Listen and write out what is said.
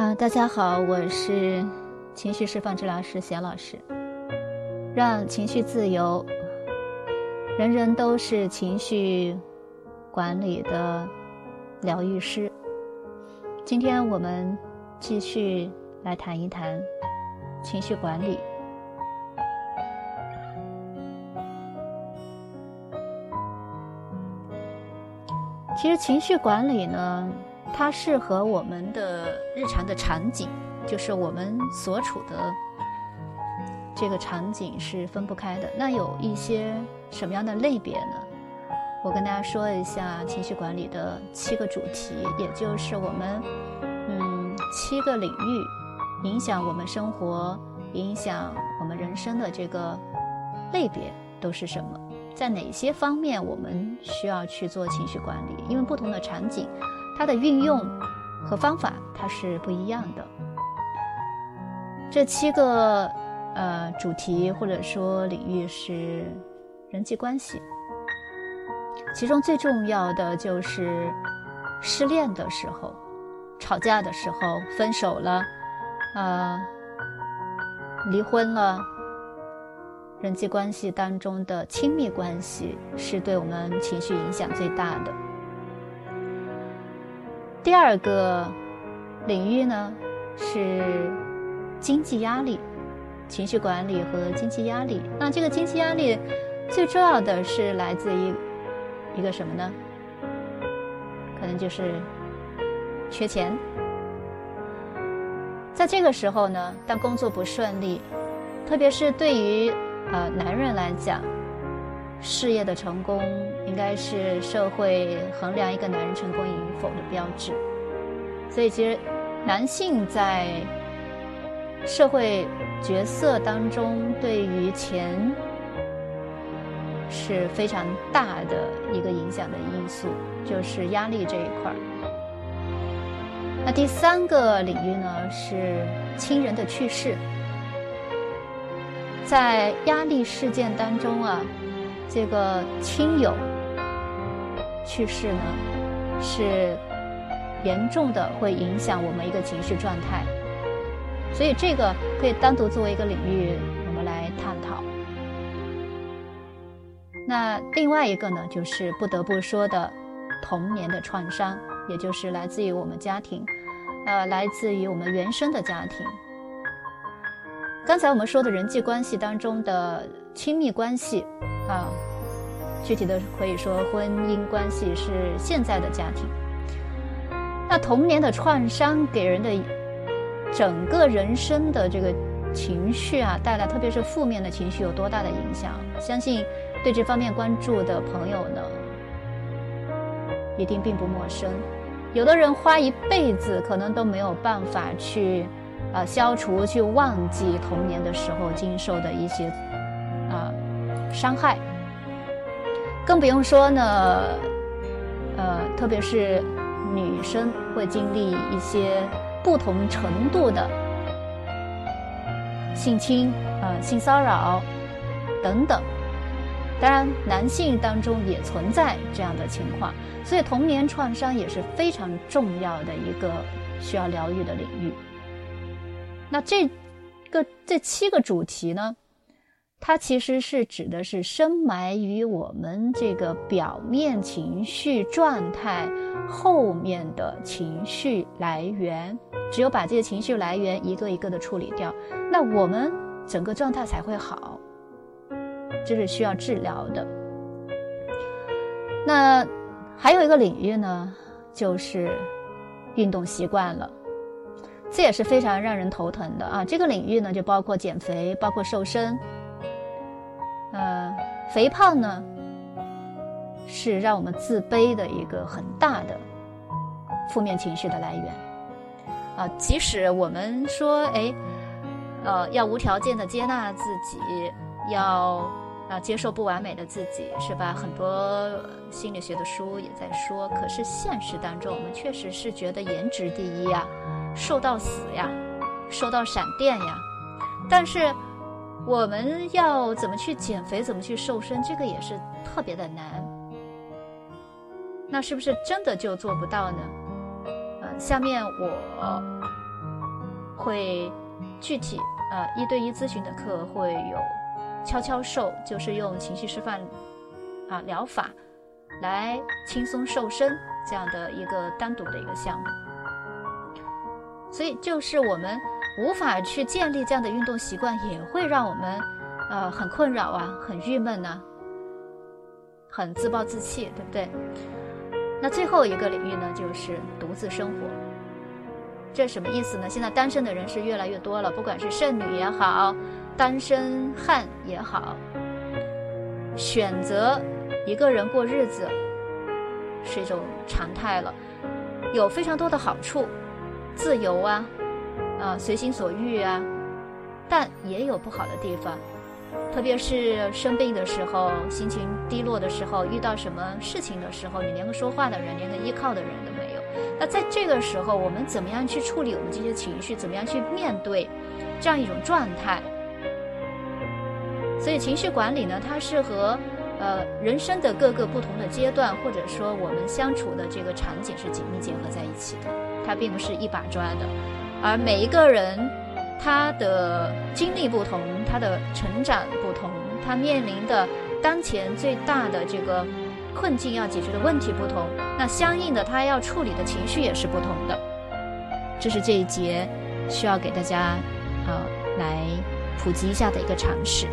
啊，大家好，我是情绪释放治疗师贤老师。让情绪自由，人人都是情绪管理的疗愈师。今天我们继续来谈一谈情绪管理。其实情绪管理呢，它是和我们的日常的场景，就是我们所处的这个场景是分不开的。那有一些什么样的类别呢？我跟大家说一下情绪管理的七个主题，也就是我们嗯七个领域影响我们生活、影响我们人生的这个类别都是什么？在哪些方面我们需要去做情绪管理？因为不同的场景，它的运用和方法它是不一样的。这七个呃主题或者说领域是人际关系，其中最重要的就是失恋的时候、吵架的时候、分手了、呃离婚了。人际关系当中的亲密关系是对我们情绪影响最大的。第二个领域呢是经济压力、情绪管理和经济压力。那这个经济压力最重要的是来自于一个什么呢？可能就是缺钱。在这个时候呢，当工作不顺利，特别是对于呃，男人来讲，事业的成功应该是社会衡量一个男人成功与否的标志。所以，其实男性在社会角色当中，对于钱是非常大的一个影响的因素，就是压力这一块儿。那第三个领域呢，是亲人的去世。在压力事件当中啊，这个亲友去世呢，是严重的会影响我们一个情绪状态，所以这个可以单独作为一个领域我们来探讨。那另外一个呢，就是不得不说的童年的创伤，也就是来自于我们家庭，呃，来自于我们原生的家庭。刚才我们说的人际关系当中的亲密关系，啊，具体的可以说婚姻关系是现在的家庭。那童年的创伤给人的整个人生的这个情绪啊，带来特别是负面的情绪有多大的影响？相信对这方面关注的朋友呢，一定并不陌生。有的人花一辈子可能都没有办法去。呃，消除去忘记童年的时候经受的一些伤害，更不用说呢，呃，特别是女生会经历一些不同程度的性侵、呃性骚扰等等。当然，男性当中也存在这样的情况，所以童年创伤也是非常重要的一个需要疗愈的领域。那这个这七个主题呢，它其实是指的是深埋于我们这个表面情绪状态后面的情绪来源。只有把这些情绪来源一个一个的处理掉，那我们整个状态才会好。这是需要治疗的。那还有一个领域呢，就是运动习惯了。这也是非常让人头疼的啊！这个领域呢，就包括减肥，包括瘦身。肥胖呢，是让我们自卑的一个很大的负面情绪的来源。啊，即使我们说，哎，呃，要无条件的接纳自己，要啊接受不完美的自己，是吧？很多心理学的书也在说。可是现实当中，我们确实是觉得颜值第一啊。瘦到死呀，瘦到闪电呀！但是我们要怎么去减肥，怎么去瘦身，这个也是特别的难。那是不是真的就做不到呢？呃，下面我会具体呃一对一咨询的课会有悄悄瘦，就是用情绪示范啊疗法来轻松瘦身这样的一个单独的一个项目。所以就是我们无法去建立这样的运动习惯，也会让我们呃很困扰啊，很郁闷呐，很自暴自弃，对不对？那最后一个领域呢，就是独自生活。这什么意思呢？现在单身的人是越来越多了，不管是剩女也好，单身汉也好，选择一个人过日子是一种常态了，有非常多的好处，自由啊，啊，随心所欲啊，但也有不好的地方，特别是生病的时候，心情低落的时候，遇到什么事情的时候，你连个说话的人，连个依靠的人都没有。那在这个时候，我们怎么样去处理我们这些情绪？怎么样去面对这样一种状态？所以情绪管理呢，它是和呃人生的各个不同的阶段，或者说我们相处的这个场景是紧密结合在一起的。它并不是一把抓的，而每一个人他的经历不同，他的成长不同，他面临的当前最大的这个。困境要解决的问题不同，那相应的他要处理的情绪也是不同的。这是这一节需要给大家啊来普及一下的一个常识。